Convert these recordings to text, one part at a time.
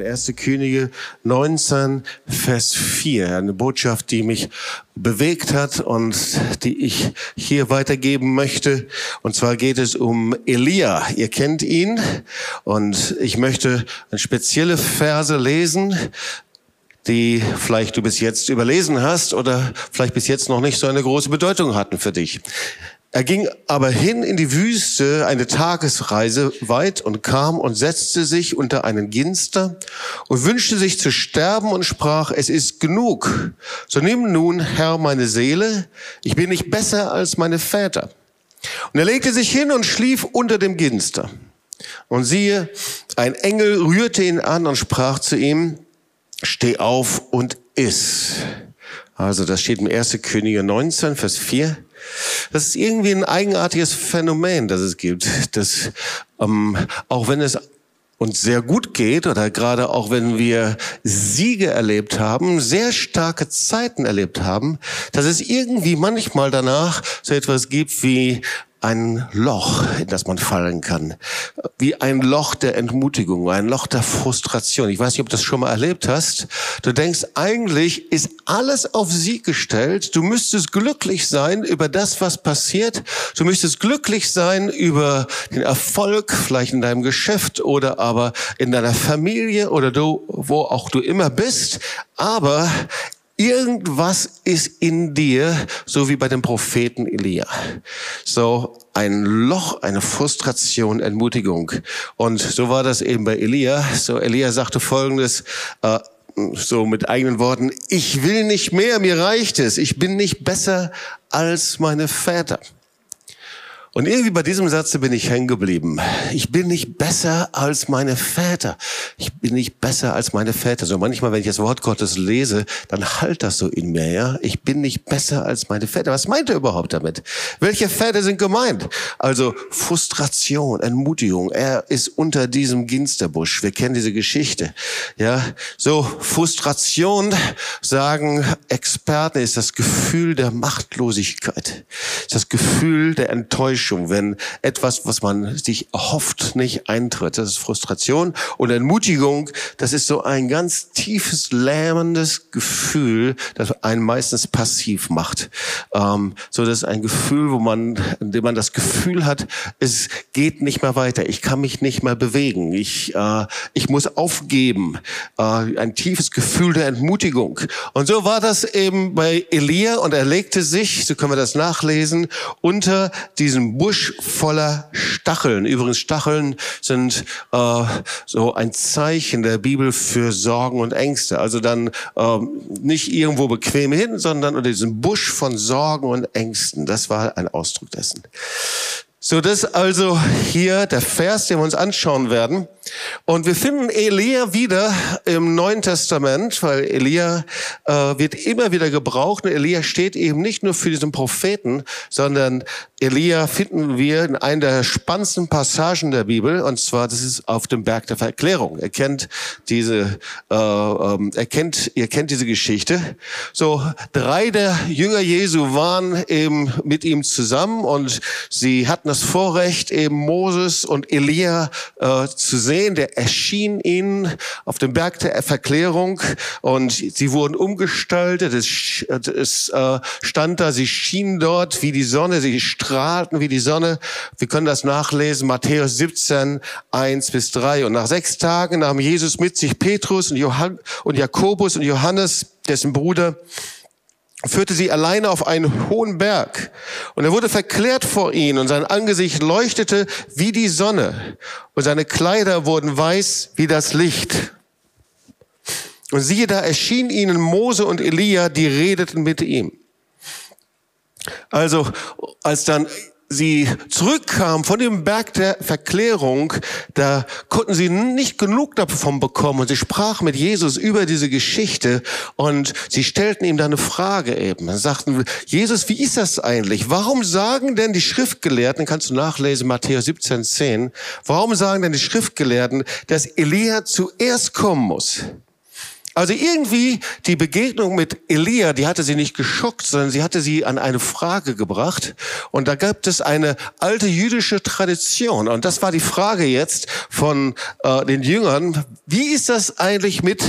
in 1. Könige 19, Vers 4. Eine Botschaft, die mich bewegt hat und die ich hier weitergeben möchte. Und zwar geht es um Elia. Ihr kennt ihn. Und ich möchte eine spezielle Verse lesen, die vielleicht du bis jetzt überlesen hast oder vielleicht bis jetzt noch nicht so eine große Bedeutung hatten für dich. Er ging aber hin in die Wüste, eine Tagesreise weit, und kam und setzte sich unter einen Ginster und wünschte sich zu sterben und sprach, es ist genug. So nimm nun, Herr, meine Seele, ich bin nicht besser als meine Väter. Und er legte sich hin und schlief unter dem Ginster. Und siehe, ein Engel rührte ihn an und sprach zu ihm, steh auf und iss. Also das steht im 1. Könige 19, Vers 4. Das ist irgendwie ein eigenartiges Phänomen, das es gibt. Das, ähm, auch wenn es uns sehr gut geht oder gerade auch wenn wir Siege erlebt haben, sehr starke Zeiten erlebt haben, dass es irgendwie manchmal danach so etwas gibt wie ein Loch, in das man fallen kann. Wie ein Loch der Entmutigung, ein Loch der Frustration. Ich weiß nicht, ob du das schon mal erlebt hast. Du denkst, eigentlich ist alles auf Sieg gestellt. Du müsstest glücklich sein über das, was passiert. Du müsstest glücklich sein über den Erfolg, vielleicht in deinem Geschäft oder aber in deiner Familie oder du, wo auch du immer bist. Aber Irgendwas ist in dir, so wie bei dem Propheten Elia. So ein Loch, eine Frustration, Entmutigung. Und so war das eben bei Elia. So Elia sagte Folgendes, äh, so mit eigenen Worten, ich will nicht mehr, mir reicht es, ich bin nicht besser als meine Väter. Und irgendwie bei diesem Satz bin ich hängen geblieben. Ich bin nicht besser als meine Väter. Ich bin nicht besser als meine Väter. So manchmal, wenn ich das Wort Gottes lese, dann halt das so in mir, ja. Ich bin nicht besser als meine Väter. Was meint er überhaupt damit? Welche Väter sind gemeint? Also Frustration, Entmutigung. Er ist unter diesem Ginsterbusch. Wir kennen diese Geschichte, ja. So Frustration, sagen Experten, ist das Gefühl der Machtlosigkeit. Ist das Gefühl der Enttäuschung Enttäuschung, wenn etwas, was man sich hofft, nicht eintritt. Das ist Frustration und Entmutigung. Das ist so ein ganz tiefes, lähmendes Gefühl, das einen meistens passiv macht. Ähm, so das ist ein Gefühl, wo man, in dem man das Gefühl hat, es geht nicht mehr weiter. Ich kann mich nicht mehr bewegen. Ich, äh, ich muss aufgeben. Äh, ein tiefes Gefühl der Entmutigung. Und so war das eben bei Elia und er legte sich, so können wir das nachlesen, unter diesem Busch voller Stacheln. Übrigens, Stacheln sind äh, so ein Zeichen der Bibel für Sorgen und Ängste. Also dann äh, nicht irgendwo bequem hin, sondern unter diesem Busch von Sorgen und Ängsten. Das war ein Ausdruck dessen. So, das also hier der Vers, den wir uns anschauen werden. Und wir finden Elia wieder im Neuen Testament, weil Elia äh, wird immer wieder gebraucht. Und Elia steht eben nicht nur für diesen Propheten, sondern Elia finden wir in einer der spannendsten Passagen der Bibel. Und zwar, das ist auf dem Berg der Verklärung. Er kennt diese, äh, ähm, er kennt, ihr kennt diese Geschichte. So, drei der Jünger Jesu waren eben mit ihm zusammen und sie hatten das Vorrecht, eben Moses und Elia äh, zu sehen. Der erschien ihnen auf dem Berg der Verklärung und sie wurden umgestaltet. Es, es äh, stand da, sie schienen dort wie die Sonne, sie strahlten wie die Sonne. Wir können das nachlesen, Matthäus 17, 1 bis 3. Und nach sechs Tagen nahm Jesus mit sich Petrus und, Johann und Jakobus und Johannes, dessen Bruder, führte sie alleine auf einen hohen Berg. Und er wurde verklärt vor ihnen und sein Angesicht leuchtete wie die Sonne und seine Kleider wurden weiß wie das Licht. Und siehe, da erschienen ihnen Mose und Elia, die redeten mit ihm. Also, als dann sie zurückkamen von dem Berg der Verklärung, da konnten sie nicht genug davon bekommen und sie sprachen mit Jesus über diese Geschichte und sie stellten ihm dann eine Frage eben. Sie sagten, Jesus, wie ist das eigentlich? Warum sagen denn die Schriftgelehrten, kannst du nachlesen, Matthäus 17, 10, warum sagen denn die Schriftgelehrten, dass Elia zuerst kommen muss? Also irgendwie die Begegnung mit Elia, die hatte sie nicht geschockt, sondern sie hatte sie an eine Frage gebracht. Und da gab es eine alte jüdische Tradition. Und das war die Frage jetzt von äh, den Jüngern. Wie ist das eigentlich mit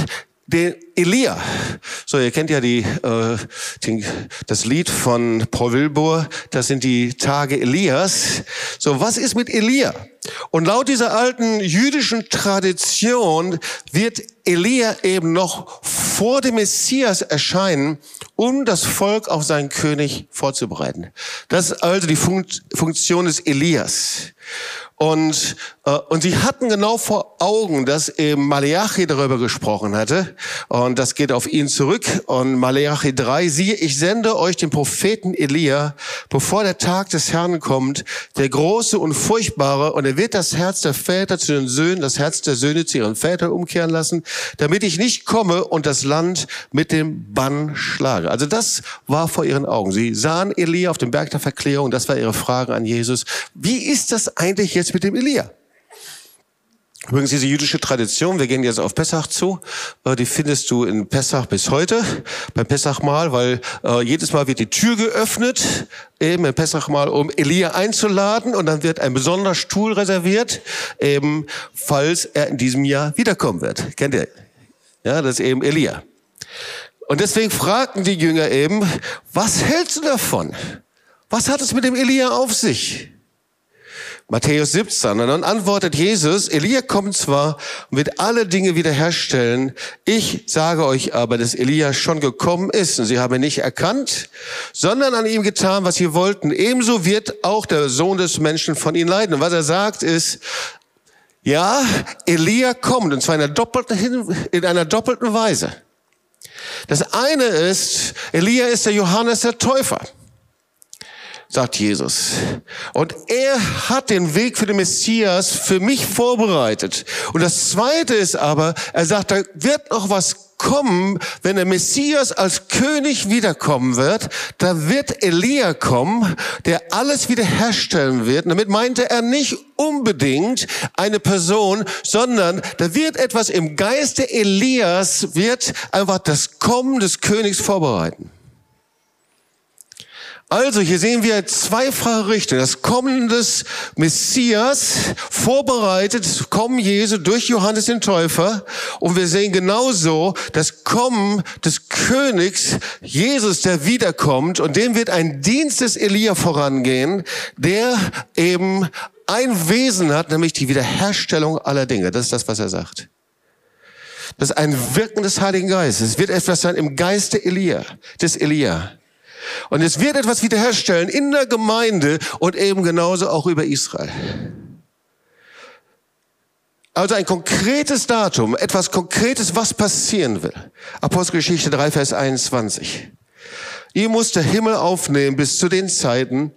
den Elia. So, ihr kennt ja die, äh, die, das Lied von Paul Wilbur, das sind die Tage Elias. So, was ist mit Elia? Und laut dieser alten jüdischen Tradition wird Elia eben noch vor dem Messias erscheinen, um das Volk auf seinen König vorzubereiten. Das ist also die Funktion des Elias. Und, äh, und sie hatten genau vor Augen, dass eben Maleachi darüber gesprochen hatte. Und das geht auf ihn zurück. Und Maleachi 3, siehe, ich sende euch den Propheten Elia, bevor der Tag des Herrn kommt, der große und furchtbare. Und er wird das Herz der Väter zu den Söhnen, das Herz der Söhne zu ihren Vätern umkehren lassen, damit ich nicht komme und das Land mit dem Bann schlage. Also das war vor ihren Augen. Sie sahen Elia auf dem Berg der Verklärung. Das war ihre Frage an Jesus. Wie ist das eigentlich jetzt mit dem Elia? Übrigens, diese jüdische Tradition, wir gehen jetzt auf Pessach zu, äh, die findest du in Pessach bis heute, beim Pessachmahl, weil äh, jedes Mal wird die Tür geöffnet, eben im Pessachmahl, um Elia einzuladen und dann wird ein besonderer Stuhl reserviert, eben falls er in diesem Jahr wiederkommen wird. Kennt ihr? Ja, das ist eben Elia. Und deswegen fragten die Jünger eben, was hältst du davon? Was hat es mit dem Elia auf sich? Matthäus 17. Und dann antwortet Jesus, Elia kommt zwar und wird alle Dinge wiederherstellen. Ich sage euch aber, dass Elia schon gekommen ist und sie haben ihn nicht erkannt, sondern an ihm getan, was sie wollten. Ebenso wird auch der Sohn des Menschen von ihnen leiden. Und was er sagt ist, ja, Elia kommt und zwar in einer doppelten, in einer doppelten Weise. Das eine ist, Elia ist der Johannes der Täufer sagt Jesus. Und er hat den Weg für den Messias für mich vorbereitet. Und das Zweite ist aber, er sagt, da wird noch was kommen, wenn der Messias als König wiederkommen wird, da wird Elia kommen, der alles wiederherstellen wird. Und damit meinte er nicht unbedingt eine Person, sondern da wird etwas im Geiste Elias, wird einfach das Kommen des Königs vorbereiten. Also hier sehen wir zweifache Richtungen. Das Kommen des Messias vorbereitet, Kommen Jesu durch Johannes den Täufer. Und wir sehen genauso das Kommen des Königs Jesus, der wiederkommt. Und dem wird ein Dienst des Elia vorangehen, der eben ein Wesen hat, nämlich die Wiederherstellung aller Dinge. Das ist das, was er sagt. Das ist ein Wirken des Heiligen Geistes. Es wird etwas sein im Geiste Elia, des Elia. Und es wird etwas wiederherstellen in der Gemeinde und eben genauso auch über Israel. Also ein konkretes Datum, etwas Konkretes, was passieren will. Apostelgeschichte 3, Vers 21. Ihr muss der Himmel aufnehmen bis zu den Zeiten,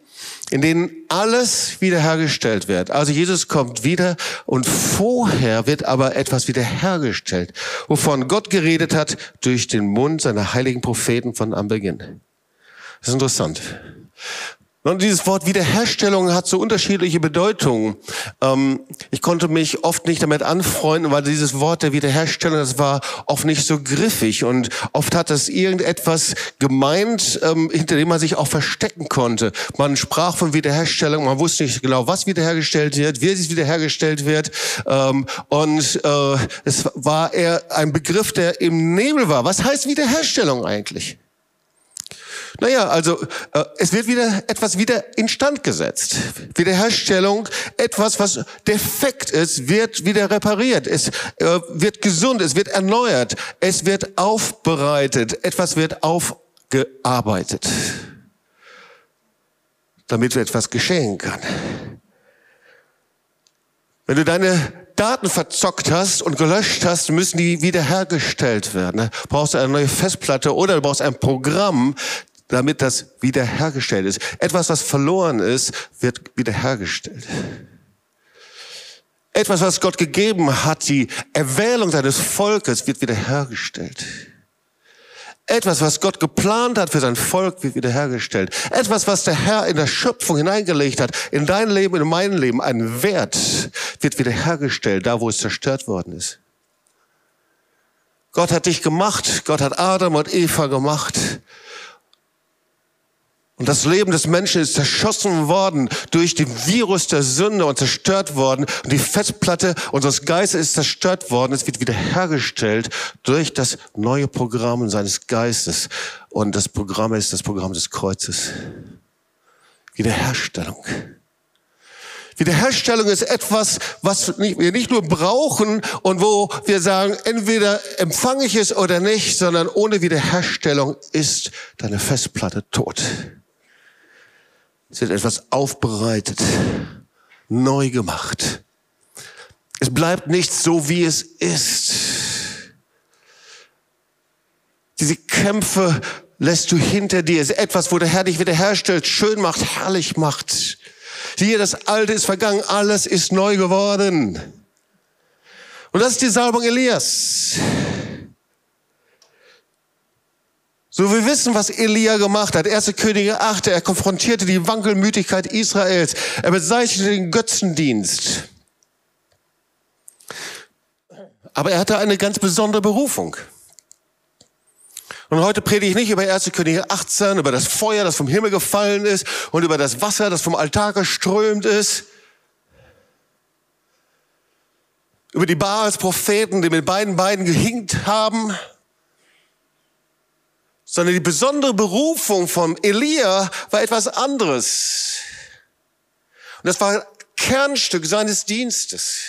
in denen alles wiederhergestellt wird. Also Jesus kommt wieder und vorher wird aber etwas wiederhergestellt, wovon Gott geredet hat durch den Mund seiner heiligen Propheten von am Beginn. Das ist interessant. Und dieses Wort Wiederherstellung hat so unterschiedliche Bedeutungen. Ähm, ich konnte mich oft nicht damit anfreunden, weil dieses Wort der Wiederherstellung, das war oft nicht so griffig und oft hat das irgendetwas gemeint, ähm, hinter dem man sich auch verstecken konnte. Man sprach von Wiederherstellung, man wusste nicht genau, was wiederhergestellt wird, wie es wiederhergestellt wird. Ähm, und äh, es war eher ein Begriff, der im Nebel war. Was heißt Wiederherstellung eigentlich? Naja, also äh, es wird wieder etwas wieder instand gesetzt. Wiederherstellung, etwas, was defekt ist, wird wieder repariert. Es äh, wird gesund, es wird erneuert, es wird aufbereitet, etwas wird aufgearbeitet, damit etwas geschehen kann. Wenn du deine Daten verzockt hast und gelöscht hast, müssen die wiederhergestellt werden. Du brauchst eine neue Festplatte oder du brauchst ein Programm, damit das wiederhergestellt ist. Etwas, was verloren ist, wird wiederhergestellt. Etwas, was Gott gegeben hat, die Erwählung seines Volkes, wird wiederhergestellt. Etwas, was Gott geplant hat für sein Volk, wird wiederhergestellt. Etwas, was der Herr in der Schöpfung hineingelegt hat, in dein Leben, in mein Leben, ein Wert, wird wiederhergestellt, da wo es zerstört worden ist. Gott hat dich gemacht, Gott hat Adam und Eva gemacht. Und das Leben des Menschen ist zerschossen worden durch den Virus der Sünde und zerstört worden. Und die Festplatte unseres Geistes ist zerstört worden. Es wird wiederhergestellt durch das neue Programm seines Geistes. Und das Programm ist das Programm des Kreuzes. Wiederherstellung. Wiederherstellung ist etwas, was wir nicht nur brauchen und wo wir sagen, entweder empfange ich es oder nicht, sondern ohne Wiederherstellung ist deine Festplatte tot. Es wird etwas aufbereitet, neu gemacht. Es bleibt nicht so, wie es ist. Diese Kämpfe lässt du hinter dir. Es ist etwas, wo der Herr dich wiederherstellt, schön macht, herrlich macht. Siehe, das Alte ist vergangen, alles ist neu geworden. Und das ist die Salbung Elias. So, wir wissen, was Elia gemacht hat. Erste Könige 8, er konfrontierte die Wankelmütigkeit Israels. Er bezeichnete den Götzendienst. Aber er hatte eine ganz besondere Berufung. Und heute predige ich nicht über 1. Könige 18, über das Feuer, das vom Himmel gefallen ist und über das Wasser, das vom Altar geströmt ist. Über die Baals Propheten, die mit beiden Beinen gehinkt haben sondern die besondere Berufung von Elia war etwas anderes. Und das war Kernstück seines Dienstes.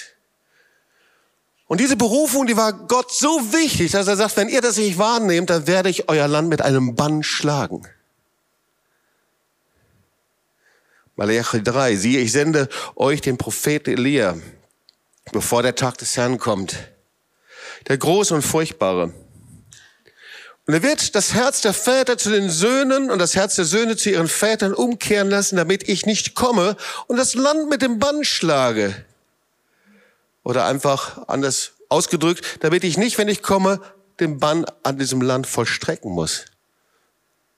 Und diese Berufung, die war Gott so wichtig, dass er sagt, wenn ihr das nicht wahrnehmt, dann werde ich euer Land mit einem Bann schlagen. Malachi 3, siehe, ich sende euch den Propheten Elia, bevor der Tag des Herrn kommt. Der große und furchtbare und er wird das Herz der Väter zu den Söhnen und das Herz der Söhne zu ihren Vätern umkehren lassen, damit ich nicht komme und das Land mit dem Bann schlage. Oder einfach anders ausgedrückt, damit ich nicht, wenn ich komme, den Bann an diesem Land vollstrecken muss.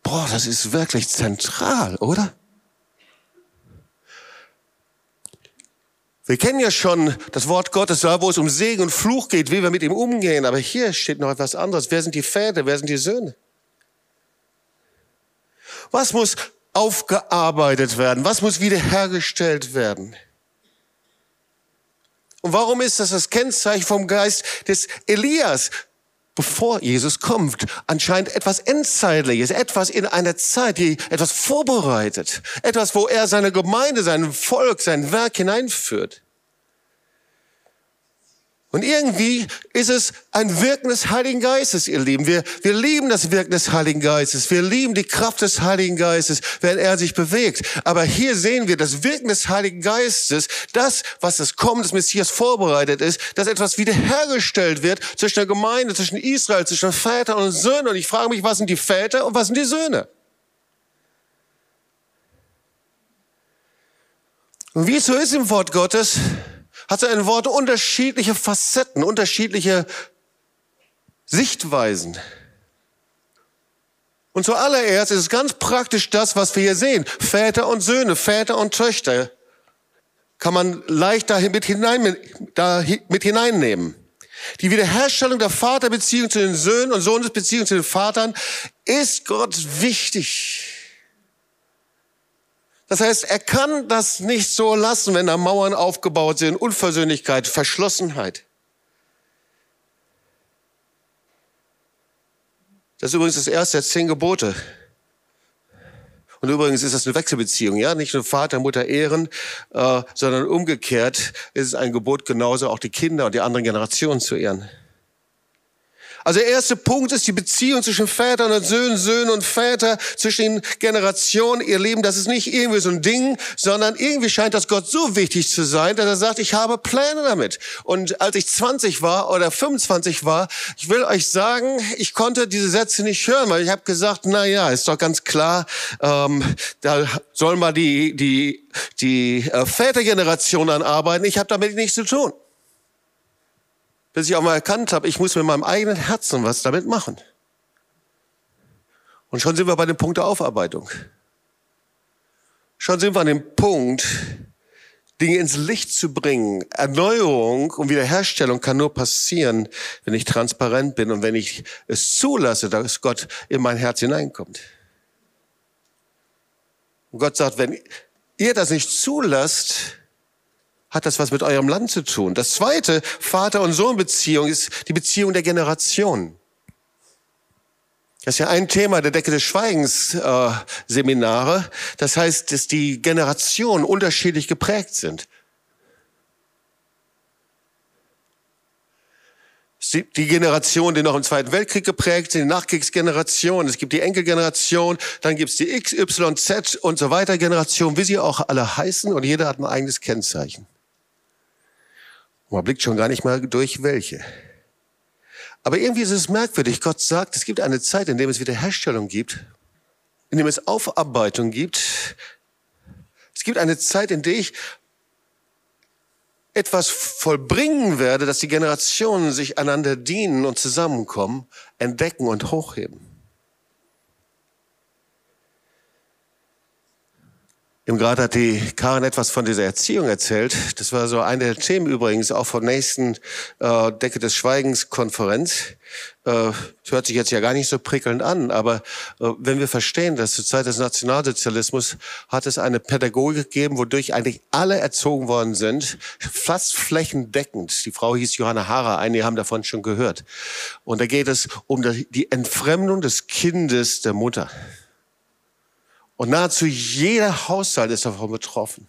Boah, das ist wirklich zentral, oder? Wir kennen ja schon das Wort Gottes, wo es um Segen und Fluch geht, wie wir mit ihm umgehen. Aber hier steht noch etwas anderes. Wer sind die Väter? Wer sind die Söhne? Was muss aufgearbeitet werden? Was muss wiederhergestellt werden? Und warum ist das das Kennzeichen vom Geist des Elias? Bevor Jesus kommt. Anscheinend etwas Endzeitliches, etwas in einer Zeit, die etwas vorbereitet. Etwas, wo er seine Gemeinde, sein Volk, sein Werk hineinführt. Und irgendwie ist es ein Wirken des Heiligen Geistes, ihr Lieben. Wir, wir lieben das Wirken des Heiligen Geistes. Wir lieben die Kraft des Heiligen Geistes, wenn er sich bewegt. Aber hier sehen wir das Wirken des Heiligen Geistes, das, was das Kommen des Messias vorbereitet ist, dass etwas wiederhergestellt wird zwischen der Gemeinde, zwischen Israel, zwischen Vätern und Söhnen. Und ich frage mich, was sind die Väter und was sind die Söhne? Und wie es so ist im Wort Gottes, hat sein Wort unterschiedliche Facetten, unterschiedliche Sichtweisen. Und zuallererst ist es ganz praktisch das, was wir hier sehen. Väter und Söhne, Väter und Töchter kann man leicht da mit, hinein, da mit hineinnehmen. Die Wiederherstellung der Vaterbeziehung zu den Söhnen und Sohnesbeziehung zu den Vatern ist Gott wichtig. Das heißt, er kann das nicht so lassen, wenn da Mauern aufgebaut sind, Unversöhnlichkeit, Verschlossenheit. Das ist übrigens das erste der zehn Gebote. Und übrigens ist das eine Wechselbeziehung, ja, nicht nur Vater, Mutter ehren, äh, sondern umgekehrt ist es ein Gebot genauso auch die Kinder und die anderen Generationen zu ehren. Also der erste Punkt ist die Beziehung zwischen Vätern und Söhnen, Söhnen und Väter, zwischen den Generationen, ihr Leben. Das ist nicht irgendwie so ein Ding, sondern irgendwie scheint das Gott so wichtig zu sein, dass er sagt, ich habe Pläne damit. Und als ich 20 war oder 25 war, ich will euch sagen, ich konnte diese Sätze nicht hören, weil ich habe gesagt, na ja, ist doch ganz klar, ähm, da soll mal die, die, die äh, Vätergeneration anarbeiten. Ich habe damit nichts zu tun bis ich auch mal erkannt habe, ich muss mit meinem eigenen Herzen was damit machen. Und schon sind wir bei dem Punkt der Aufarbeitung. Schon sind wir an dem Punkt, Dinge ins Licht zu bringen. Erneuerung und Wiederherstellung kann nur passieren, wenn ich transparent bin und wenn ich es zulasse, dass Gott in mein Herz hineinkommt. Und Gott sagt, wenn ihr das nicht zulasst, hat das was mit eurem Land zu tun. Das zweite, Vater- und Sohn-Beziehung, ist die Beziehung der Generation. Das ist ja ein Thema der Decke des Schweigens äh, Seminare. Das heißt, dass die Generationen unterschiedlich geprägt sind. die Generation, die noch im Zweiten Weltkrieg geprägt sind, die Nachkriegsgeneration, es gibt die Enkelgeneration, dann gibt es die X, Y, Z und so weiter Generation, wie sie auch alle heißen und jeder hat ein eigenes Kennzeichen. Man blickt schon gar nicht mal durch welche. Aber irgendwie ist es merkwürdig. Gott sagt, es gibt eine Zeit, in der es Wiederherstellung gibt, in dem es Aufarbeitung gibt. Es gibt eine Zeit, in der ich etwas vollbringen werde, dass die Generationen sich einander dienen und zusammenkommen, entdecken und hochheben. Im Grad hat die Karin etwas von dieser Erziehung erzählt. Das war so eine der Themen übrigens auch von nächsten äh, Decke des Schweigens Konferenz. Äh, hört sich jetzt ja gar nicht so prickelnd an, aber äh, wenn wir verstehen, dass zur Zeit des Nationalsozialismus hat es eine Pädagogik gegeben, wodurch eigentlich alle erzogen worden sind, fast flächendeckend. Die Frau hieß Johanna Hara, einige haben davon schon gehört. Und da geht es um die Entfremdung des Kindes der Mutter. Und nahezu jeder Haushalt ist davon betroffen.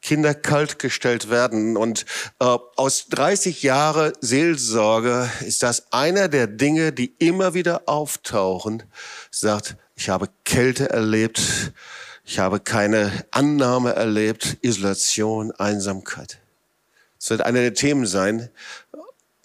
Kinder kaltgestellt werden. Und äh, aus 30 Jahre Seelsorge ist das einer der Dinge, die immer wieder auftauchen. Sagt, ich habe Kälte erlebt, ich habe keine Annahme erlebt, Isolation, Einsamkeit. Das wird einer der Themen sein,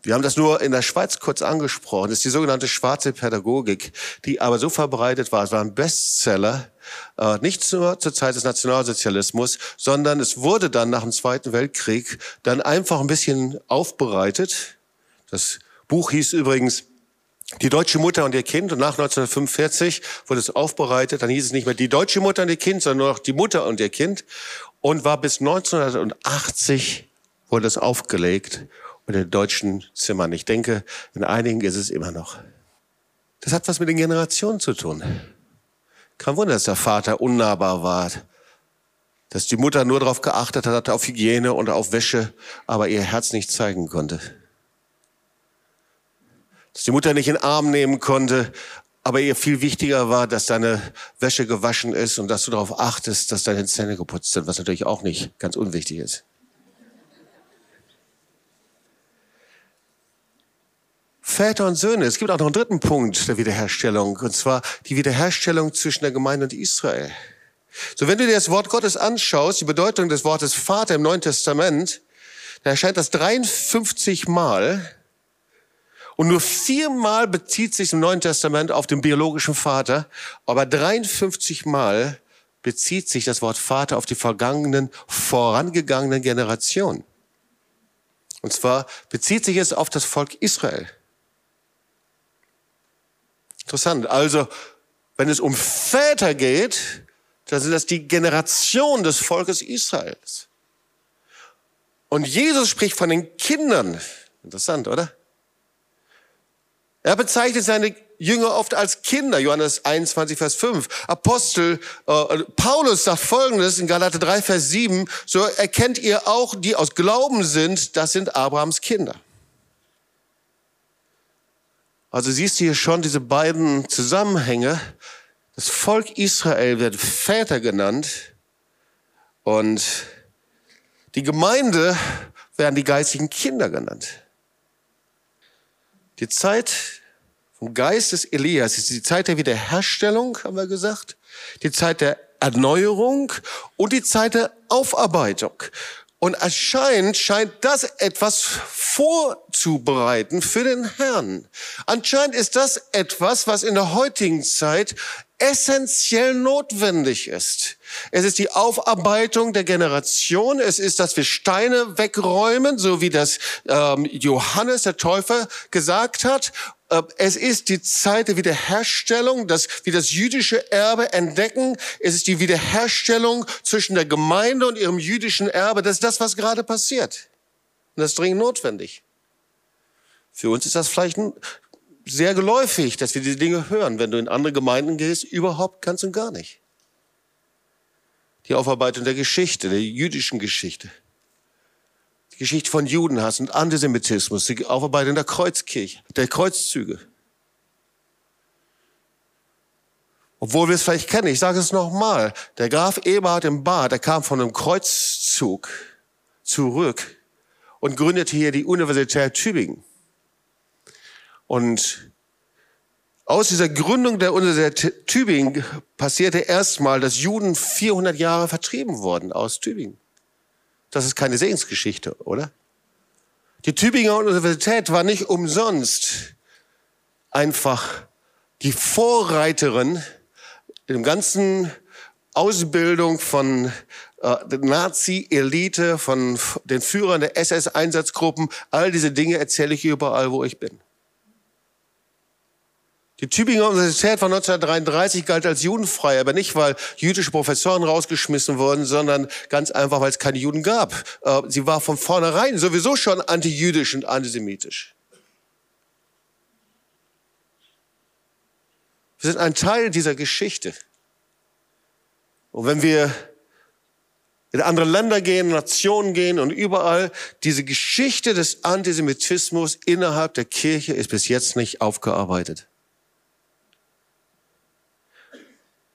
wir haben das nur in der Schweiz kurz angesprochen. Das ist die sogenannte schwarze Pädagogik, die aber so verbreitet war. Es war ein Bestseller, äh, nicht nur zur Zeit des Nationalsozialismus, sondern es wurde dann nach dem Zweiten Weltkrieg dann einfach ein bisschen aufbereitet. Das Buch hieß übrigens die deutsche Mutter und ihr Kind und nach 1945 wurde es aufbereitet. Dann hieß es nicht mehr die deutsche Mutter und ihr Kind, sondern nur noch die Mutter und ihr Kind und war bis 1980 wurde es aufgelegt und in deutschen Zimmern. Ich denke, in einigen ist es immer noch. Das hat was mit den Generationen zu tun. Kein Wunder, dass der Vater unnahbar war, dass die Mutter nur darauf geachtet hat, auf Hygiene und auf Wäsche, aber ihr Herz nicht zeigen konnte. Dass die Mutter nicht in den Arm nehmen konnte, aber ihr viel wichtiger war, dass deine Wäsche gewaschen ist und dass du darauf achtest, dass deine Zähne geputzt sind, was natürlich auch nicht ganz unwichtig ist. Väter und Söhne. Es gibt auch noch einen dritten Punkt der Wiederherstellung, und zwar die Wiederherstellung zwischen der Gemeinde und Israel. So, wenn du dir das Wort Gottes anschaust, die Bedeutung des Wortes Vater im Neuen Testament, da erscheint das 53 Mal. Und nur viermal bezieht sich im Neuen Testament auf den biologischen Vater, aber 53 Mal bezieht sich das Wort Vater auf die vergangenen, vorangegangenen Generationen. Und zwar bezieht sich es auf das Volk Israel. Interessant. Also, wenn es um Väter geht, dann sind das die Generation des Volkes Israels. Und Jesus spricht von den Kindern. Interessant, oder? Er bezeichnet seine Jünger oft als Kinder. Johannes 21, Vers 5. Apostel äh, Paulus sagt Folgendes in Galater 3, Vers 7. So erkennt ihr auch, die aus Glauben sind, das sind Abrahams Kinder. Also siehst du hier schon diese beiden Zusammenhänge. Das Volk Israel wird Väter genannt und die Gemeinde werden die geistigen Kinder genannt. Die Zeit vom Geist des Elias ist die Zeit der Wiederherstellung, haben wir gesagt, die Zeit der Erneuerung und die Zeit der Aufarbeitung. Und erscheint, scheint das etwas vorzubereiten für den Herrn. Anscheinend ist das etwas, was in der heutigen Zeit essentiell notwendig ist. Es ist die Aufarbeitung der Generation. Es ist, dass wir Steine wegräumen, so wie das ähm, Johannes der Täufer gesagt hat. Äh, es ist die Zeit der Wiederherstellung, dass wir das jüdische Erbe entdecken. Es ist die Wiederherstellung zwischen der Gemeinde und ihrem jüdischen Erbe. Das ist das, was gerade passiert. Und das ist dringend notwendig. Für uns ist das vielleicht sehr geläufig, dass wir diese Dinge hören. Wenn du in andere Gemeinden gehst, überhaupt ganz und gar nicht. Die Aufarbeitung der Geschichte, der jüdischen Geschichte. Geschichte von Judenhass und Antisemitismus, die Aufarbeitung der Kreuzkirche, der Kreuzzüge. Obwohl wir es vielleicht kennen, ich sage es nochmal, der Graf Eberhard im Bad, der kam von einem Kreuzzug zurück und gründete hier die Universität Tübingen. Und aus dieser Gründung der Universität Tübingen passierte erstmal, dass Juden 400 Jahre vertrieben wurden aus Tübingen. Das ist keine Segensgeschichte, oder? Die Tübinger Universität war nicht umsonst einfach die Vorreiterin in dem ganzen Ausbildung von äh, Nazi-Elite, von den Führern der SS-Einsatzgruppen. All diese Dinge erzähle ich überall, wo ich bin. Die Tübinger Universität von 1933 galt als judenfrei, aber nicht, weil jüdische Professoren rausgeschmissen wurden, sondern ganz einfach, weil es keine Juden gab. Äh, sie war von vornherein sowieso schon antijüdisch und antisemitisch. Wir sind ein Teil dieser Geschichte. Und wenn wir in andere Länder gehen, Nationen gehen und überall, diese Geschichte des Antisemitismus innerhalb der Kirche ist bis jetzt nicht aufgearbeitet.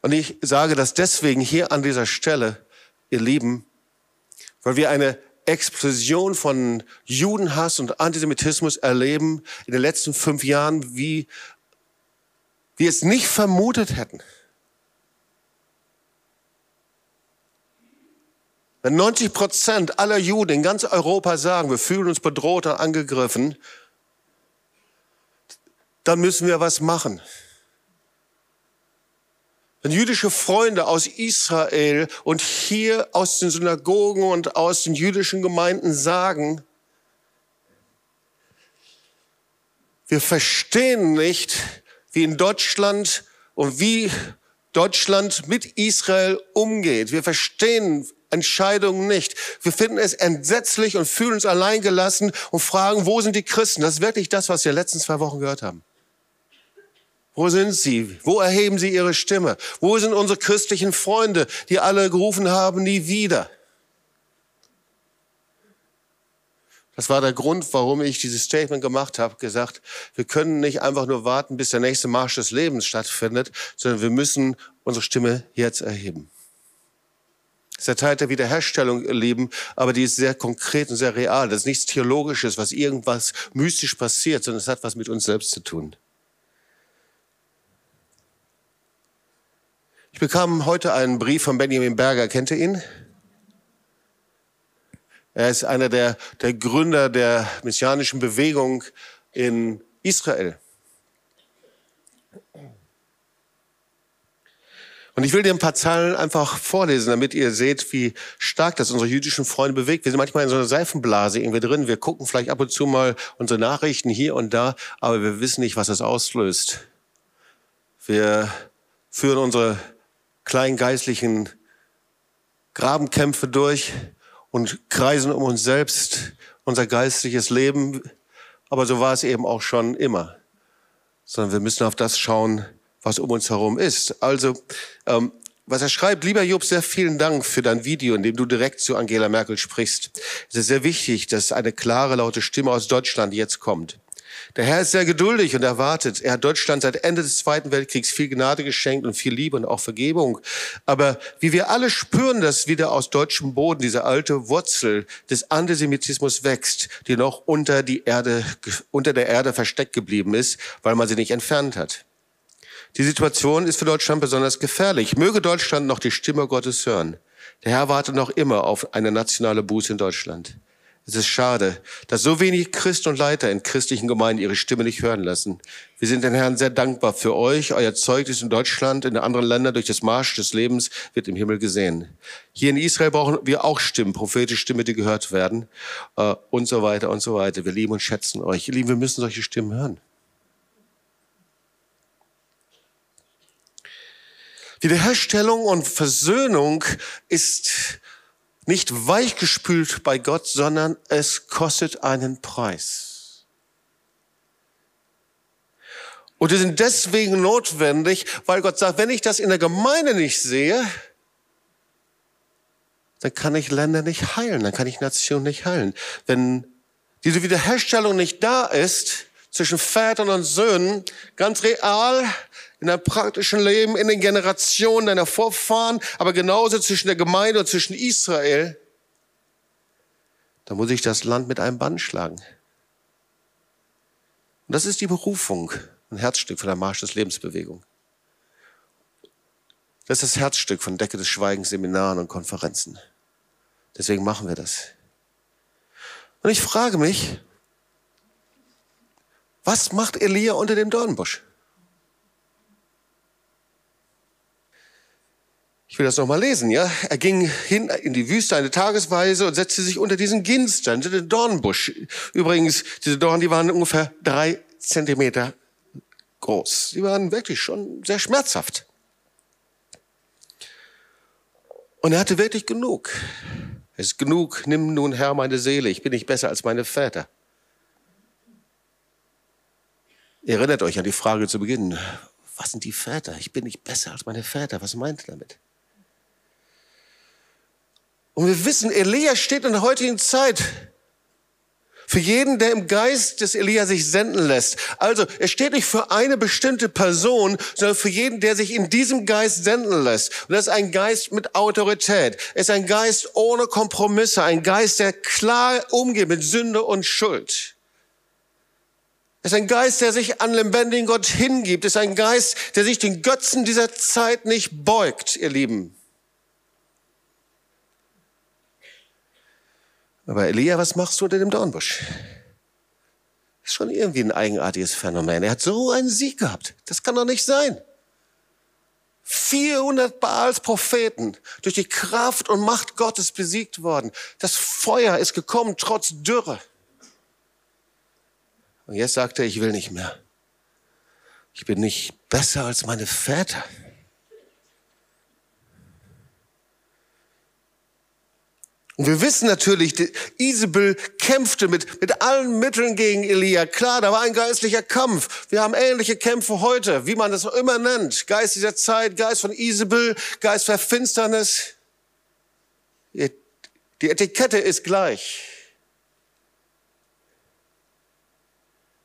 Und ich sage das deswegen hier an dieser Stelle, ihr Lieben, weil wir eine Explosion von Judenhass und Antisemitismus erleben in den letzten fünf Jahren, wie wir es nicht vermutet hätten. Wenn 90 Prozent aller Juden in ganz Europa sagen, wir fühlen uns bedroht und angegriffen, dann müssen wir was machen. Wenn jüdische Freunde aus Israel und hier aus den Synagogen und aus den jüdischen Gemeinden sagen, wir verstehen nicht, wie in Deutschland und wie Deutschland mit Israel umgeht. Wir verstehen Entscheidungen nicht. Wir finden es entsetzlich und fühlen uns alleingelassen und fragen, wo sind die Christen? Das ist wirklich das, was wir letzten zwei Wochen gehört haben. Wo sind sie? Wo erheben sie ihre Stimme? Wo sind unsere christlichen Freunde, die alle gerufen haben, nie wieder? Das war der Grund, warum ich dieses Statement gemacht habe, gesagt, wir können nicht einfach nur warten, bis der nächste Marsch des Lebens stattfindet, sondern wir müssen unsere Stimme jetzt erheben. Das ist der Teil der Wiederherstellung, ihr Lieben, aber die ist sehr konkret und sehr real. Das ist nichts Theologisches, was irgendwas mystisch passiert, sondern es hat was mit uns selbst zu tun. Ich bekam heute einen Brief von Benjamin Berger. Kennt ihr ihn? Er ist einer der, der Gründer der messianischen Bewegung in Israel. Und ich will dir ein paar Zahlen einfach vorlesen, damit ihr seht, wie stark das unsere jüdischen Freunde bewegt. Wir sind manchmal in so einer Seifenblase irgendwie drin. Wir gucken vielleicht ab und zu mal unsere Nachrichten hier und da, aber wir wissen nicht, was das auslöst. Wir führen unsere kleingeistlichen Grabenkämpfe durch und kreisen um uns selbst, unser geistliches Leben. Aber so war es eben auch schon immer. Sondern wir müssen auf das schauen, was um uns herum ist. Also, ähm, was er schreibt, lieber Job, sehr vielen Dank für dein Video, in dem du direkt zu Angela Merkel sprichst. Es ist sehr wichtig, dass eine klare, laute Stimme aus Deutschland jetzt kommt. Der Herr ist sehr geduldig und erwartet. Er hat Deutschland seit Ende des Zweiten Weltkriegs viel Gnade geschenkt und viel Liebe und auch Vergebung. Aber wie wir alle spüren, dass wieder aus deutschem Boden diese alte Wurzel des Antisemitismus wächst, die noch unter, die Erde, unter der Erde versteckt geblieben ist, weil man sie nicht entfernt hat. Die Situation ist für Deutschland besonders gefährlich. Möge Deutschland noch die Stimme Gottes hören. Der Herr wartet noch immer auf eine nationale Buße in Deutschland. Es ist schade, dass so wenig Christen und Leiter in christlichen Gemeinden ihre Stimme nicht hören lassen. Wir sind den Herrn sehr dankbar für euch. Euer Zeugnis in Deutschland, in anderen Ländern durch das Marsch des Lebens wird im Himmel gesehen. Hier in Israel brauchen wir auch Stimmen, prophetische Stimmen, die gehört werden äh, und so weiter und so weiter. Wir lieben und schätzen euch. Ihr Lieben, wir müssen solche Stimmen hören. Wiederherstellung und Versöhnung ist nicht weichgespült bei Gott, sondern es kostet einen Preis. Und die sind deswegen notwendig, weil Gott sagt, wenn ich das in der Gemeinde nicht sehe, dann kann ich Länder nicht heilen, dann kann ich Nationen nicht heilen. Wenn diese Wiederherstellung nicht da ist, zwischen Vätern und Söhnen, ganz real, in deinem praktischen Leben, in den Generationen deiner Vorfahren, aber genauso zwischen der Gemeinde und zwischen Israel, dann muss ich das Land mit einem Bann schlagen. Und das ist die Berufung, ein Herzstück von der Marsch des Lebensbewegung. Das ist das Herzstück von Decke des Schweigens, Seminaren und Konferenzen. Deswegen machen wir das. Und ich frage mich, was macht Elia unter dem Dornbusch? Ich will das nochmal lesen, ja. Er ging hin in die Wüste eine Tagesweise und setzte sich unter diesen Ginster, unter den Dornbusch. Übrigens, diese Dornen, die waren ungefähr drei Zentimeter groß. Die waren wirklich schon sehr schmerzhaft. Und er hatte wirklich genug. Es ist genug, nimm nun Herr meine Seele, ich bin nicht besser als meine Väter. Ihr erinnert euch an die Frage zu Beginn. Was sind die Väter? Ich bin nicht besser als meine Väter. Was meint er damit? Und wir wissen, Elia steht in der heutigen Zeit für jeden, der im Geist des Elia sich senden lässt. Also, er steht nicht für eine bestimmte Person, sondern für jeden, der sich in diesem Geist senden lässt. Und das ist ein Geist mit Autorität. Es ist ein Geist ohne Kompromisse, ein Geist, der klar umgeht mit Sünde und Schuld. Es ist ein Geist, der sich an lebendigen Gott hingibt. Es ist ein Geist, der sich den Götzen dieser Zeit nicht beugt, ihr Lieben. Aber Elia, was machst du unter dem Dornbusch? Ist schon irgendwie ein eigenartiges Phänomen. Er hat so einen Sieg gehabt. Das kann doch nicht sein. 400 Baals Propheten durch die Kraft und Macht Gottes besiegt worden. Das Feuer ist gekommen trotz Dürre. Und jetzt sagt er, ich will nicht mehr. Ich bin nicht besser als meine Väter. Und wir wissen natürlich, Isabel kämpfte mit, mit allen Mitteln gegen Elia. Klar, da war ein geistlicher Kampf. Wir haben ähnliche Kämpfe heute, wie man das immer nennt. Geist dieser Zeit, Geist von Isabel, Geist der Finsternis. Die Etikette ist gleich.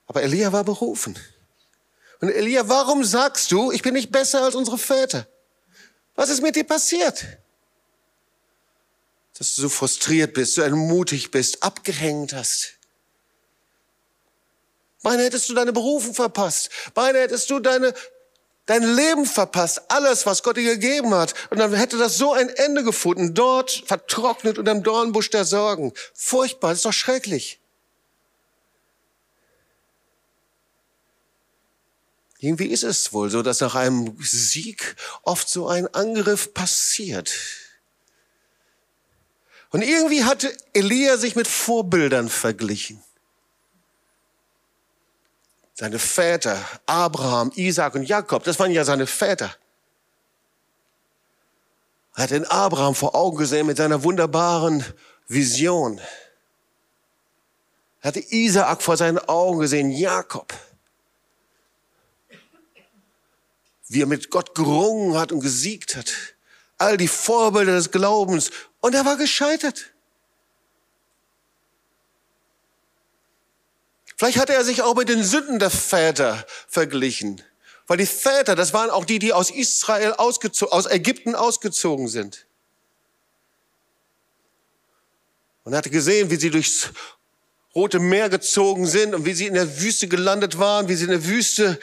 Aber Elia war berufen. Und Elia, warum sagst du, ich bin nicht besser als unsere Väter? Was ist mit dir passiert? Dass du so frustriert bist, so entmutigt bist, abgehängt hast. Beinahe hättest du deine Berufung verpasst. Beinahe hättest du deine, dein Leben verpasst. Alles, was Gott dir gegeben hat. Und dann hätte das so ein Ende gefunden. Dort vertrocknet unter dem Dornbusch der Sorgen. Furchtbar, das ist doch schrecklich. Irgendwie ist es wohl so, dass nach einem Sieg oft so ein Angriff passiert. Und irgendwie hatte Elia sich mit Vorbildern verglichen. Seine Väter, Abraham, Isaac und Jakob, das waren ja seine Väter. Er hat den Abraham vor Augen gesehen mit seiner wunderbaren Vision. Er hatte Isaak vor seinen Augen gesehen, Jakob. Wie er mit Gott gerungen hat und gesiegt hat. All die Vorbilder des Glaubens und er war gescheitert. Vielleicht hatte er sich auch mit den Sünden der Väter verglichen. Weil die Väter, das waren auch die, die aus Israel ausgezogen, aus Ägypten ausgezogen sind. Und er hatte gesehen, wie sie durchs Rote Meer gezogen sind und wie sie in der Wüste gelandet waren, wie sie in der Wüste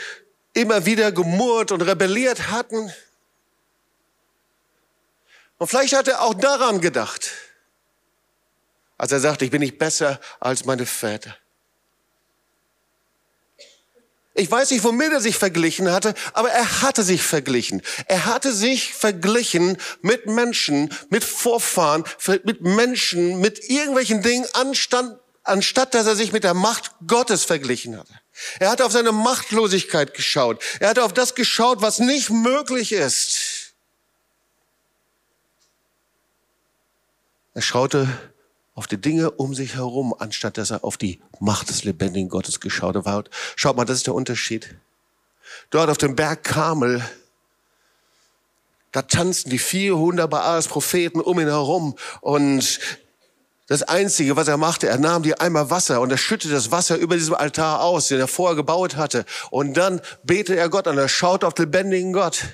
immer wieder gemurrt und rebelliert hatten. Und vielleicht hat er auch daran gedacht, als er sagte, ich bin nicht besser als meine Väter. Ich weiß nicht, womit er sich verglichen hatte, aber er hatte sich verglichen. Er hatte sich verglichen mit Menschen, mit Vorfahren, mit Menschen, mit irgendwelchen Dingen, anstand, anstatt dass er sich mit der Macht Gottes verglichen hatte. Er hatte auf seine Machtlosigkeit geschaut. Er hatte auf das geschaut, was nicht möglich ist. Er schaute auf die Dinge um sich herum, anstatt dass er auf die Macht des lebendigen Gottes geschaut hat. Schaut mal, das ist der Unterschied. Dort auf dem Berg Kamel, da tanzen die 400 Baals Propheten um ihn herum und das Einzige, was er machte, er nahm die Eimer Wasser und er schüttete das Wasser über diesem Altar aus, den er vorher gebaut hatte. Und dann betete er Gott an, er schaute auf den lebendigen Gott.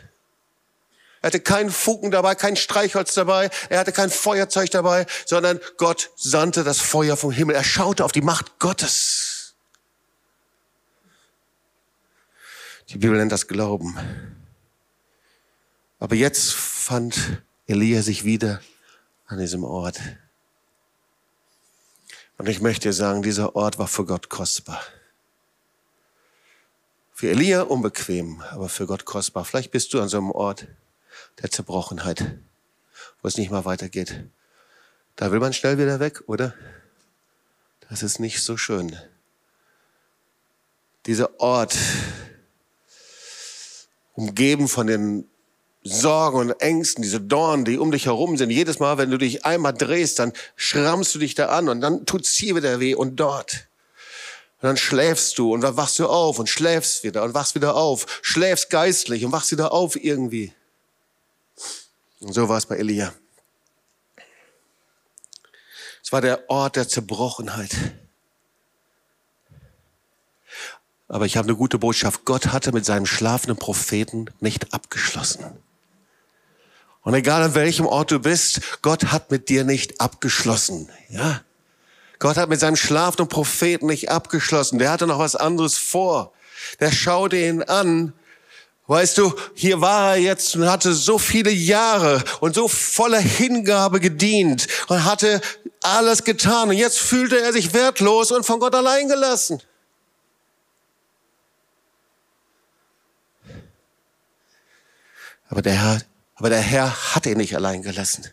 Er hatte keinen Fugen dabei, kein Streichholz dabei, er hatte kein Feuerzeug dabei, sondern Gott sandte das Feuer vom Himmel. Er schaute auf die Macht Gottes. Die Bibel nennt das Glauben. Aber jetzt fand Elia sich wieder an diesem Ort. Und ich möchte sagen, dieser Ort war für Gott kostbar. Für Elia unbequem, aber für Gott kostbar. Vielleicht bist du an so einem Ort der Zerbrochenheit, wo es nicht mal weitergeht. Da will man schnell wieder weg, oder? Das ist nicht so schön. Dieser Ort, umgeben von den Sorgen und Ängsten, diese Dornen, die um dich herum sind. Jedes Mal, wenn du dich einmal drehst, dann schrammst du dich da an und dann tut's hier wieder weh und dort. Und dann schläfst du und dann wachst du auf und schläfst wieder und wachst wieder auf, schläfst geistlich und wachst wieder auf irgendwie. Und so war es bei Elia. Es war der Ort der Zerbrochenheit. Aber ich habe eine gute Botschaft. Gott hatte mit seinem schlafenden Propheten nicht abgeschlossen. Und egal an welchem Ort du bist, Gott hat mit dir nicht abgeschlossen. Ja? Gott hat mit seinem schlafenden Propheten nicht abgeschlossen. Der hatte noch was anderes vor. Der schaute ihn an. Weißt du, hier war er jetzt und hatte so viele Jahre und so voller Hingabe gedient und hatte alles getan. Und jetzt fühlte er sich wertlos und von Gott allein gelassen. Aber der Herr aber der Herr hat ihn nicht allein gelassen.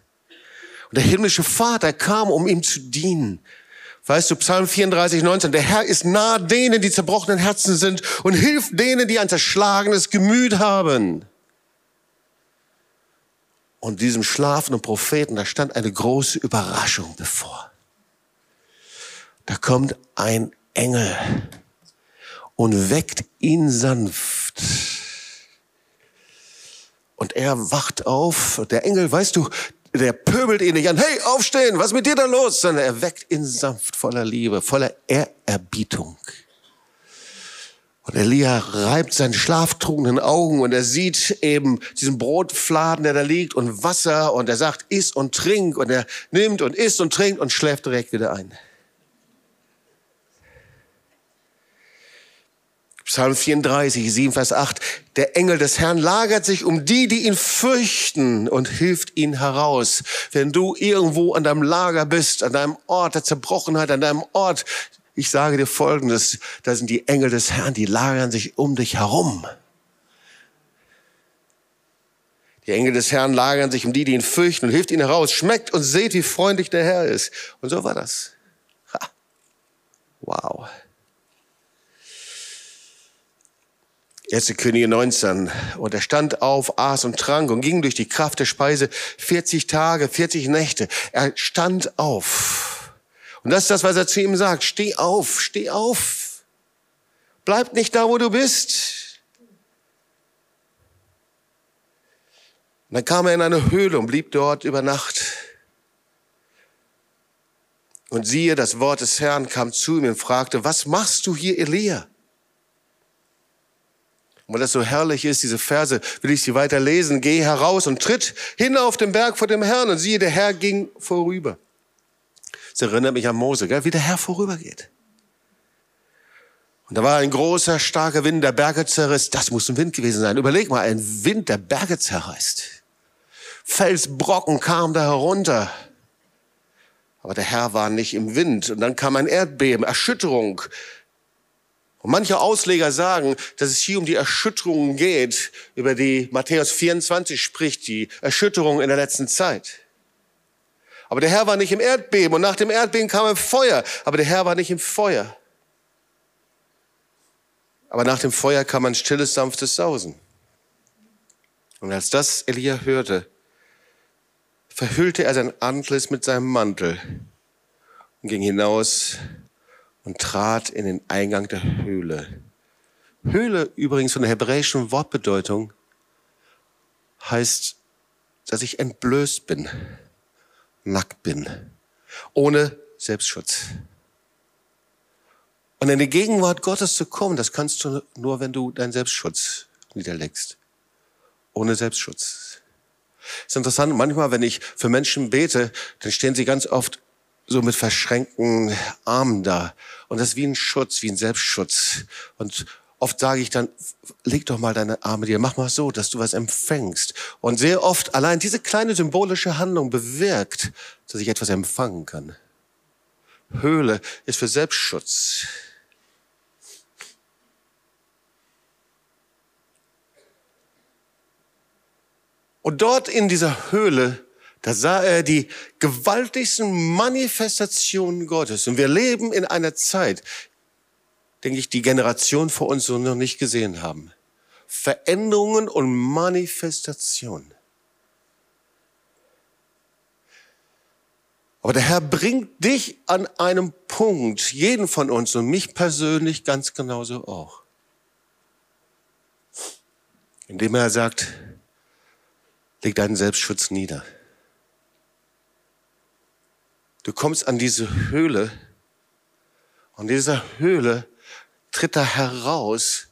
Und der himmlische Vater kam, um ihm zu dienen. Weißt du, Psalm 34, 19, der Herr ist nah denen, die zerbrochenen Herzen sind und hilft denen, die ein zerschlagenes Gemüt haben. Und diesem schlafenden Propheten, da stand eine große Überraschung bevor. Da kommt ein Engel und weckt ihn sanft und er wacht auf. Der Engel, weißt du, der pöbelt ihn nicht an. Hey, aufstehen, was ist mit dir da los? Sondern er weckt ihn sanft, voller Liebe, voller Ehrerbietung. Und Elia reibt seine schlaftrunkenen Augen und er sieht eben diesen Brotfladen, der da liegt und Wasser und er sagt, iss und trink und er nimmt und isst und trinkt und schläft direkt wieder ein. Psalm 34, 7, Vers 8. Der Engel des Herrn lagert sich um die, die ihn fürchten und hilft ihnen heraus. Wenn du irgendwo an deinem Lager bist, an deinem Ort der Zerbrochenheit, an deinem Ort, ich sage dir Folgendes, da sind die Engel des Herrn, die lagern sich um dich herum. Die Engel des Herrn lagern sich um die, die ihn fürchten und hilft ihnen heraus. Schmeckt und seht, wie freundlich der Herr ist. Und so war das. Ha. Wow. 1. Könige 19. Und er stand auf, aß und trank und ging durch die Kraft der Speise 40 Tage, 40 Nächte. Er stand auf. Und das ist das, was er zu ihm sagt. Steh auf, steh auf. Bleib nicht da, wo du bist. Und dann kam er in eine Höhle und blieb dort über Nacht. Und siehe, das Wort des Herrn kam zu ihm und fragte, was machst du hier, Elia? Und weil das so herrlich ist, diese Verse, will ich sie weiter lesen. Geh heraus und tritt hin auf den Berg vor dem Herrn und siehe, der Herr ging vorüber. Das erinnert mich an Mose, gell? wie der Herr vorübergeht. Und da war ein großer, starker Wind, der Berge zerriss. Das muss ein Wind gewesen sein. Überleg mal, ein Wind, der Berge zerreißt. Felsbrocken kamen da herunter. Aber der Herr war nicht im Wind. Und dann kam ein Erdbeben, Erschütterung. Und manche Ausleger sagen, dass es hier um die Erschütterungen geht, über die Matthäus 24 spricht, die Erschütterung in der letzten Zeit. Aber der Herr war nicht im Erdbeben und nach dem Erdbeben kam ein Feuer, aber der Herr war nicht im Feuer. Aber nach dem Feuer kam ein stilles, sanftes Sausen. Und als das Elia hörte, verhüllte er sein Antlitz mit seinem Mantel und ging hinaus und trat in den Eingang der Höhle. Höhle übrigens von der hebräischen Wortbedeutung heißt, dass ich entblößt bin, nackt bin, ohne Selbstschutz. Und in die Gegenwart Gottes zu kommen, das kannst du nur, wenn du deinen Selbstschutz niederlegst. Ohne Selbstschutz. ist interessant, manchmal, wenn ich für Menschen bete, dann stehen sie ganz oft so mit verschränkten Armen da. Und das ist wie ein Schutz, wie ein Selbstschutz. Und oft sage ich dann, leg doch mal deine Arme dir, mach mal so, dass du was empfängst. Und sehr oft allein diese kleine symbolische Handlung bewirkt, dass ich etwas empfangen kann. Höhle ist für Selbstschutz. Und dort in dieser Höhle, da sah er die gewaltigsten Manifestationen Gottes. Und wir leben in einer Zeit, denke ich, die Generation vor uns so noch nicht gesehen haben. Veränderungen und Manifestationen. Aber der Herr bringt dich an einem Punkt, jeden von uns und mich persönlich ganz genauso auch. Indem er sagt, Leg deinen Selbstschutz nieder. Du kommst an diese Höhle und dieser Höhle tritt da heraus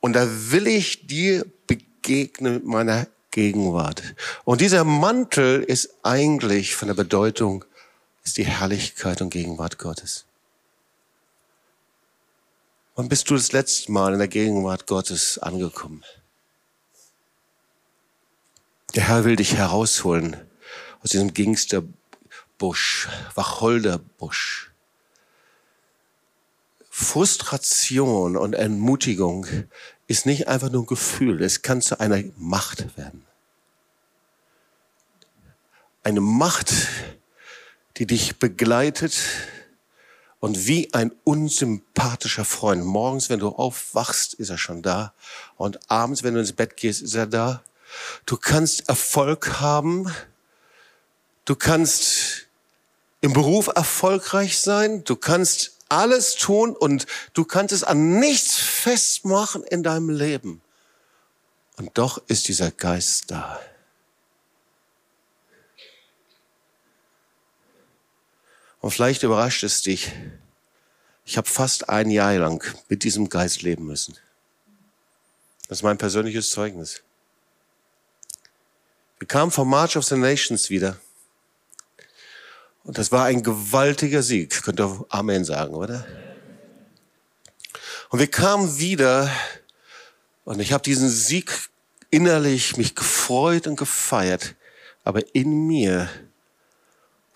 und da will ich dir begegnen mit meiner Gegenwart. Und dieser Mantel ist eigentlich von der Bedeutung, ist die Herrlichkeit und Gegenwart Gottes. Wann bist du das letzte Mal in der Gegenwart Gottes angekommen? Der Herr will dich herausholen aus diesem Gingsterbusch, Wacholderbusch. Frustration und Entmutigung ist nicht einfach nur ein Gefühl, es kann zu einer Macht werden. Eine Macht, die dich begleitet und wie ein unsympathischer Freund. Morgens, wenn du aufwachst, ist er schon da und abends, wenn du ins Bett gehst, ist er da Du kannst Erfolg haben. Du kannst im Beruf erfolgreich sein. Du kannst alles tun und du kannst es an nichts festmachen in deinem Leben. Und doch ist dieser Geist da. Und vielleicht überrascht es dich. Ich habe fast ein Jahr lang mit diesem Geist leben müssen. Das ist mein persönliches Zeugnis. Wir kamen vom March of the Nations wieder. Und das war ein gewaltiger Sieg. Könnt ihr Amen sagen, oder? Und wir kamen wieder und ich habe diesen Sieg innerlich mich gefreut und gefeiert. Aber in mir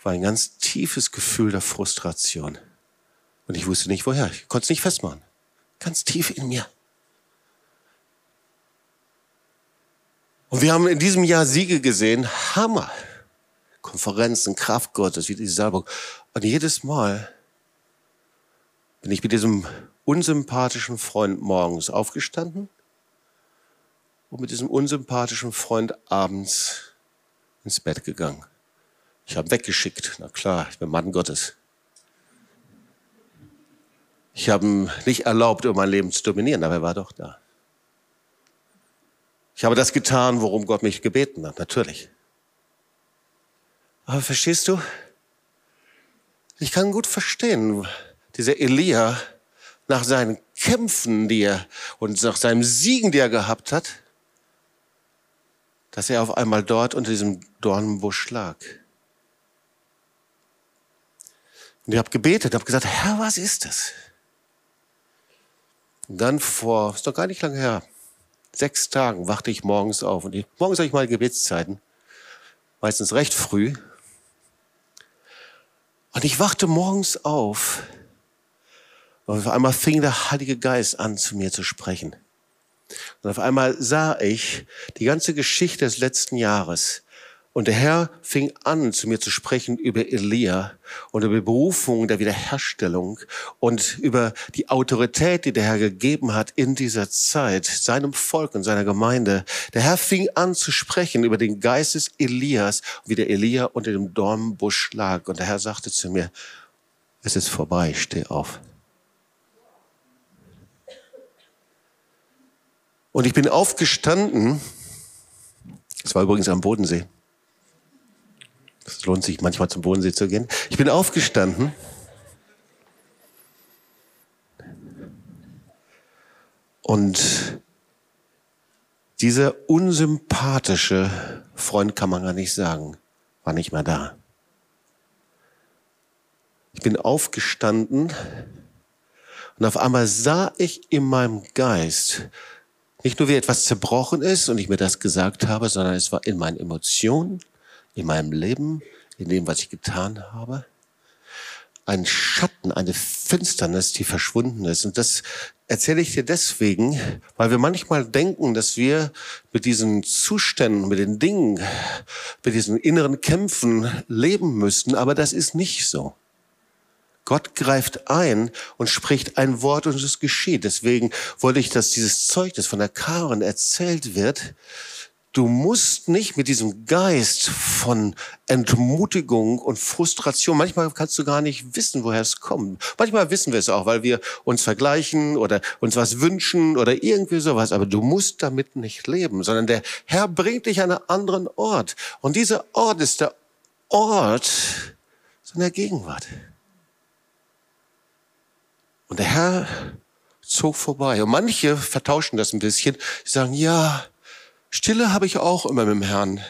war ein ganz tiefes Gefühl der Frustration. Und ich wusste nicht woher. Ich konnte es nicht festmachen. Ganz tief in mir. Und wir haben in diesem Jahr Siege gesehen. Hammer. Konferenzen, Kraft Gottes, wie die Salbung. Und jedes Mal bin ich mit diesem unsympathischen Freund morgens aufgestanden und mit diesem unsympathischen Freund abends ins Bett gegangen. Ich habe weggeschickt. Na klar, ich bin Mann Gottes. Ich habe ihm nicht erlaubt, um mein Leben zu dominieren, aber er war doch da. Ich habe das getan, worum Gott mich gebeten hat, natürlich. Aber verstehst du? Ich kann gut verstehen, dieser Elia nach seinen Kämpfen, die er und nach seinem Siegen, die er gehabt hat, dass er auf einmal dort unter diesem Dornenbusch lag. Und ich habe gebetet, habe gesagt, Herr, was ist das? Und dann vor, ist doch gar nicht lange her, sechs Tagen wachte ich morgens auf. Und morgens habe ich mal Gebetszeiten, meistens recht früh. Und ich wachte morgens auf und auf einmal fing der Heilige Geist an, zu mir zu sprechen. Und auf einmal sah ich die ganze Geschichte des letzten Jahres Und der Herr fing an, zu mir zu sprechen über Elia und über Berufung der Wiederherstellung und über die Autorität, die der Herr gegeben hat in dieser Zeit, seinem Volk und seiner Gemeinde. Der Herr fing an zu sprechen über den Geist des Elias, wie der Elia unter dem Dornbusch lag. Und der Herr sagte zu mir, es ist vorbei, steh auf. Und ich bin aufgestanden, es war übrigens am Bodensee, es lohnt sich manchmal zum Bodensee zu gehen. Ich bin aufgestanden. Und dieser unsympathische Freund kann man gar nicht sagen, war nicht mehr da. Ich bin aufgestanden und auf einmal sah ich in meinem Geist nicht nur wie etwas zerbrochen ist und ich mir das gesagt habe, sondern es war in meinen Emotionen, in meinem Leben, in dem, was ich getan habe. Ein Schatten, eine Finsternis, die verschwunden ist. Und das erzähle ich dir deswegen, weil wir manchmal denken, dass wir mit diesen Zuständen, mit den Dingen, mit diesen inneren Kämpfen leben müssten. Aber das ist nicht so. Gott greift ein und spricht ein Wort und es geschieht. Deswegen wollte ich, dass dieses Zeugnis von der Karen erzählt wird, Du musst nicht mit diesem Geist von Entmutigung und Frustration, manchmal kannst du gar nicht wissen, woher es kommt. Manchmal wissen wir es auch, weil wir uns vergleichen oder uns was wünschen oder irgendwie sowas. Aber du musst damit nicht leben, sondern der Herr bringt dich an einen anderen Ort. Und dieser Ort ist der Ort seiner Gegenwart. Und der Herr zog vorbei. Und manche vertauschen das ein bisschen. Sie sagen, ja, Stille habe ich auch immer mit dem Herrn.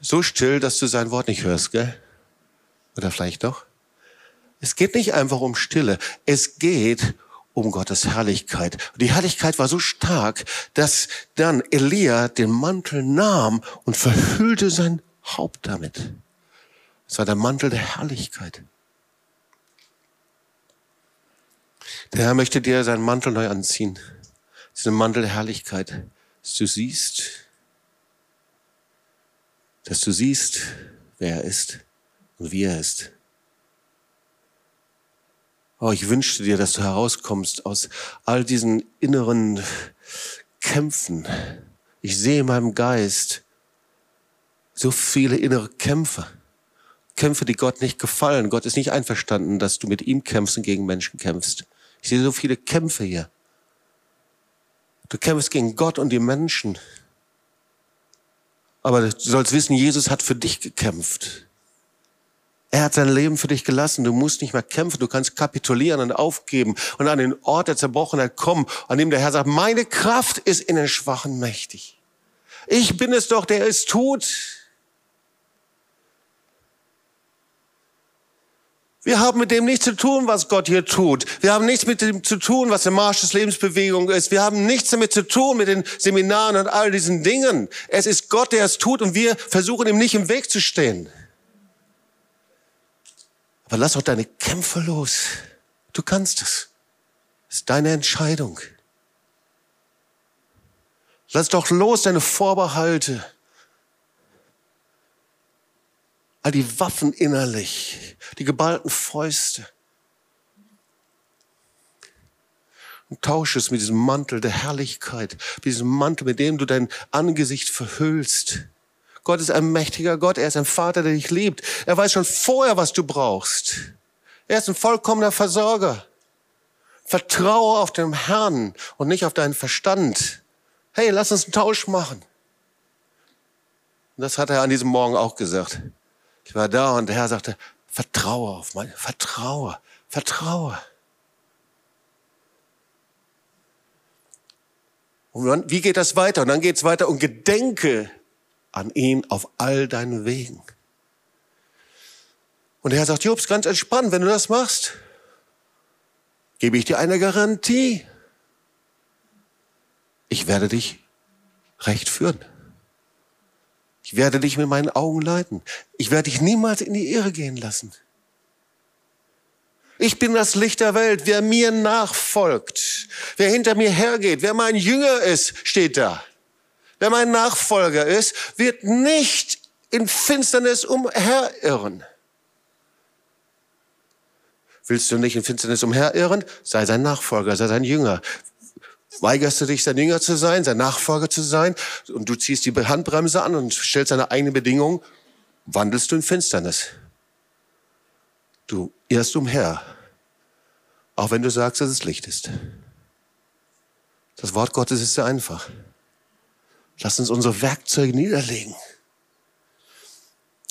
So still, dass du sein Wort nicht hörst, gell? Oder vielleicht doch? Es geht nicht einfach um Stille. Es geht um Gottes Herrlichkeit. Und die Herrlichkeit war so stark, dass dann Elia den Mantel nahm und verhüllte sein Haupt damit. Es war der Mantel der Herrlichkeit. Der Herr möchte dir seinen Mantel neu anziehen diesen Mantel der Herrlichkeit, dass du siehst, dass du siehst, wer er ist und wie er ist. Oh, ich wünschte dir, dass du herauskommst aus all diesen inneren Kämpfen. Ich sehe in meinem Geist so viele innere Kämpfe. Kämpfe, die Gott nicht gefallen. Gott ist nicht einverstanden, dass du mit ihm kämpfst und gegen Menschen kämpfst. Ich sehe so viele Kämpfe hier. Du kämpfst gegen Gott und die Menschen. Aber du sollst wissen, Jesus hat für dich gekämpft. Er hat sein Leben für dich gelassen. Du musst nicht mehr kämpfen. Du kannst kapitulieren und aufgeben und an den Ort der Zerbrochenheit kommen, an dem der Herr sagt, meine Kraft ist in den Schwachen mächtig. Ich bin es doch, der es tut. Wir haben mit dem nichts zu tun, was Gott hier tut. Wir haben nichts mit dem zu tun, was der Marsch des Lebensbewegung ist. Wir haben nichts damit zu tun mit den Seminaren und all diesen Dingen. Es ist Gott, der es tut und wir versuchen ihm nicht im Weg zu stehen. Aber lass auch deine Kämpfe los. Du kannst es. Das ist deine Entscheidung. Lass doch los deine Vorbehalte all die Waffen innerlich, die geballten Fäuste. Und tausche es mit diesem Mantel der Herrlichkeit, mit diesem Mantel, mit dem du dein Angesicht verhüllst. Gott ist ein mächtiger Gott, er ist ein Vater, der dich liebt. Er weiß schon vorher, was du brauchst. Er ist ein vollkommener Versorger. Vertraue auf den Herrn und nicht auf deinen Verstand. Hey, lass uns einen Tausch machen. Und das hat er an diesem Morgen auch gesagt. Ich war da und der Herr sagte, vertraue auf meine, vertraue, vertraue. Und wie geht das weiter? Und dann geht es weiter und gedenke an ihn auf all deinen Wegen. Und der Herr sagt, Jobs, ganz entspannt, wenn du das machst, gebe ich dir eine Garantie. Ich werde dich recht führen. Ich werde dich mit meinen Augen leiten. Ich werde dich niemals in die Irre gehen lassen. Ich bin das Licht der Welt. Wer mir nachfolgt, wer hinter mir hergeht, wer mein Jünger ist, steht da. wer mein Nachfolger ist, wird nicht in Finsternis umherirren. Willst du nicht in Finsternis umherirren? Sei sein Nachfolger, sei sein Jünger. Weigerst du dich, sein Jünger zu sein, sein Nachfolger zu sein und du ziehst die Handbremse an und stellst deine eigenen Bedingungen, wandelst du in Finsternis. Du irrst umher, auch wenn du sagst, dass es Licht ist. Das Wort Gottes ist sehr einfach. Lass uns unsere Werkzeuge niederlegen.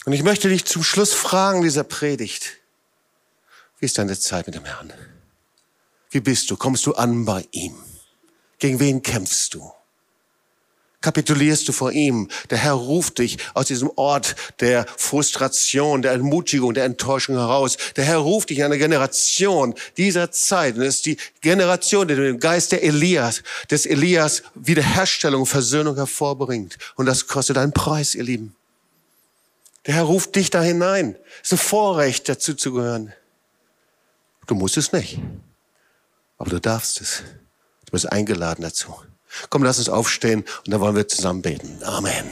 Und ich möchte dich zum Schluss fragen dieser Predigt. Wie ist deine Zeit mit dem Herrn? Wie bist du? Kommst du an bei ihm? Gegen wen kämpfst du? Kapitulierst du vor ihm? Der Herr ruft dich aus diesem Ort der Frustration, der Entmutigung, der Enttäuschung heraus. Der Herr ruft dich in eine Generation dieser Zeit. Und es ist die Generation, die den Geist der Elias, des Elias Wiederherstellung, Versöhnung hervorbringt. Und das kostet einen Preis, ihr Lieben. Der Herr ruft dich da hinein. Es ist ein Vorrecht, dazu zu gehören. Du musst es nicht. Aber du darfst es. Du bist eingeladen dazu. Komm, lass uns aufstehen und dann wollen wir zusammen beten. Amen.